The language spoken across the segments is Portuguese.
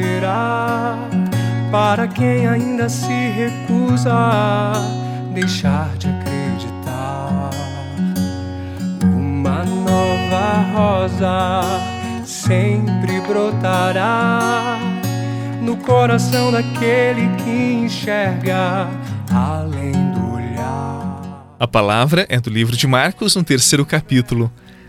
terá para quem ainda se recusa a deixar de acreditar. Uma nova rosa sempre brotará no coração daquele que enxerga além do olhar. A palavra é do livro de Marcos, no terceiro capítulo.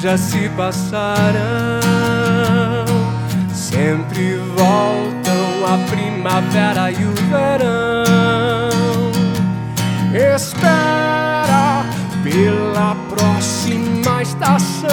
Já se passaram, sempre voltam a primavera e o verão. Espera pela próxima estação.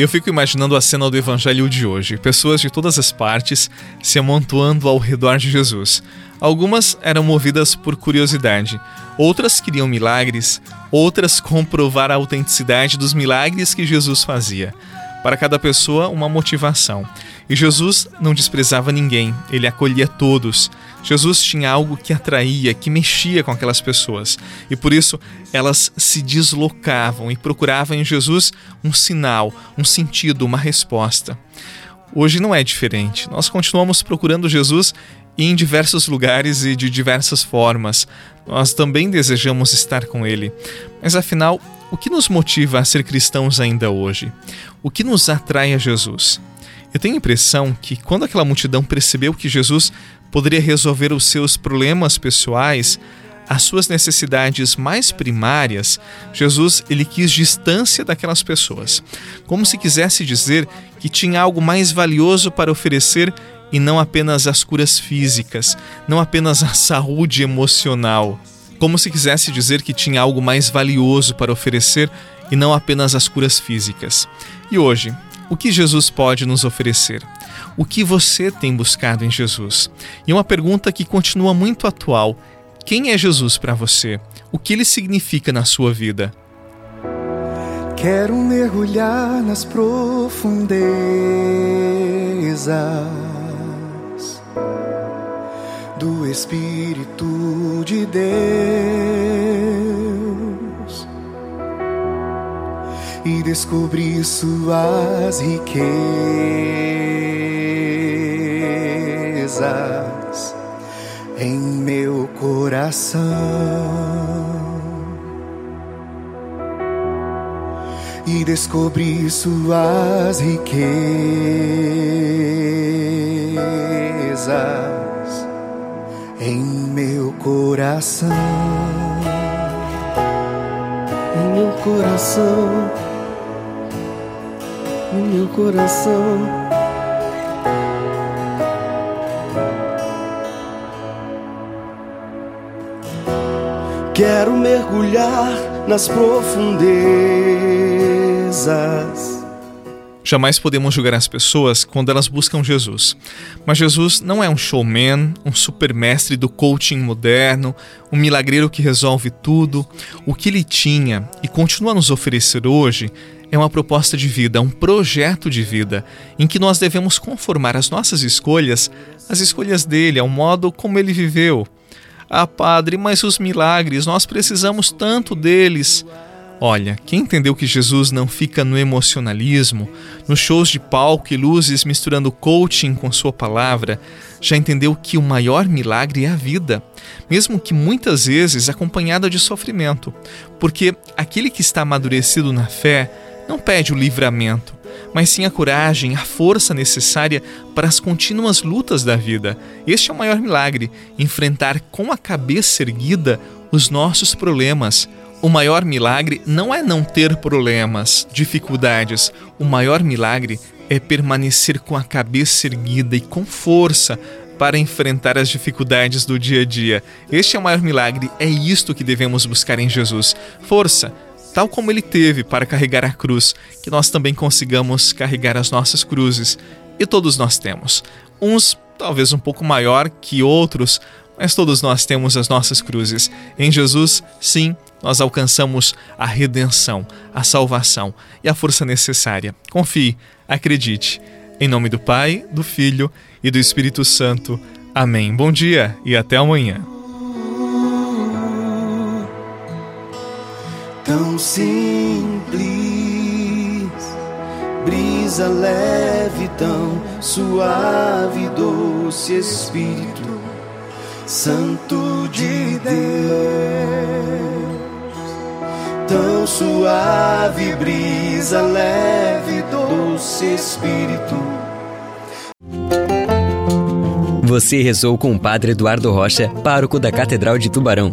Eu fico imaginando a cena do evangelho de hoje: pessoas de todas as partes se amontoando ao redor de Jesus. Algumas eram movidas por curiosidade, outras queriam milagres, outras comprovar a autenticidade dos milagres que Jesus fazia para cada pessoa uma motivação. E Jesus não desprezava ninguém, ele acolhia todos. Jesus tinha algo que atraía, que mexia com aquelas pessoas. E por isso elas se deslocavam e procuravam em Jesus um sinal, um sentido, uma resposta. Hoje não é diferente. Nós continuamos procurando Jesus em diversos lugares e de diversas formas. Nós também desejamos estar com Ele. Mas afinal, o que nos motiva a ser cristãos ainda hoje? O que nos atrai a Jesus? Eu tenho a impressão que quando aquela multidão percebeu que Jesus poderia resolver os seus problemas pessoais, as suas necessidades mais primárias, Jesus ele quis distância daquelas pessoas, como se quisesse dizer que tinha algo mais valioso para oferecer e não apenas as curas físicas, não apenas a saúde emocional como se quisesse dizer que tinha algo mais valioso para oferecer e não apenas as curas físicas. E hoje, o que Jesus pode nos oferecer? O que você tem buscado em Jesus? E uma pergunta que continua muito atual: quem é Jesus para você? O que ele significa na sua vida? Quero mergulhar nas profundezas do Espírito de Deus e descobrir suas riquezas em meu coração. E descobrir suas riquezas em meu coração, em meu coração, em meu coração. Quero mergulhar nas profundezas Jamais podemos julgar as pessoas quando elas buscam Jesus. Mas Jesus não é um showman, um supermestre do coaching moderno, um milagreiro que resolve tudo. O que ele tinha e continua a nos oferecer hoje é uma proposta de vida, um projeto de vida, em que nós devemos conformar as nossas escolhas às escolhas dele, ao modo como ele viveu. Ah, Padre, mas os milagres, nós precisamos tanto deles. Olha, quem entendeu que Jesus não fica no emocionalismo, nos shows de palco e luzes misturando coaching com sua palavra, já entendeu que o maior milagre é a vida, mesmo que muitas vezes acompanhada de sofrimento, porque aquele que está amadurecido na fé não pede o livramento, mas sim a coragem, a força necessária para as contínuas lutas da vida. Este é o maior milagre, enfrentar com a cabeça erguida os nossos problemas o maior milagre não é não ter problemas, dificuldades. O maior milagre é permanecer com a cabeça erguida e com força para enfrentar as dificuldades do dia a dia. Este é o maior milagre, é isto que devemos buscar em Jesus. Força, tal como ele teve para carregar a cruz, que nós também consigamos carregar as nossas cruzes. E todos nós temos. Uns talvez um pouco maior que outros, mas todos nós temos as nossas cruzes. Em Jesus, sim, nós alcançamos a redenção, a salvação e a força necessária. Confie, acredite. Em nome do Pai, do Filho e do Espírito Santo. Amém. Bom dia e até amanhã. Simples, brisa leve, tão suave, doce Espírito Santo de Deus tão suave, brisa leve, doce Espírito. Você rezou com o Padre Eduardo Rocha, pároco da Catedral de Tubarão.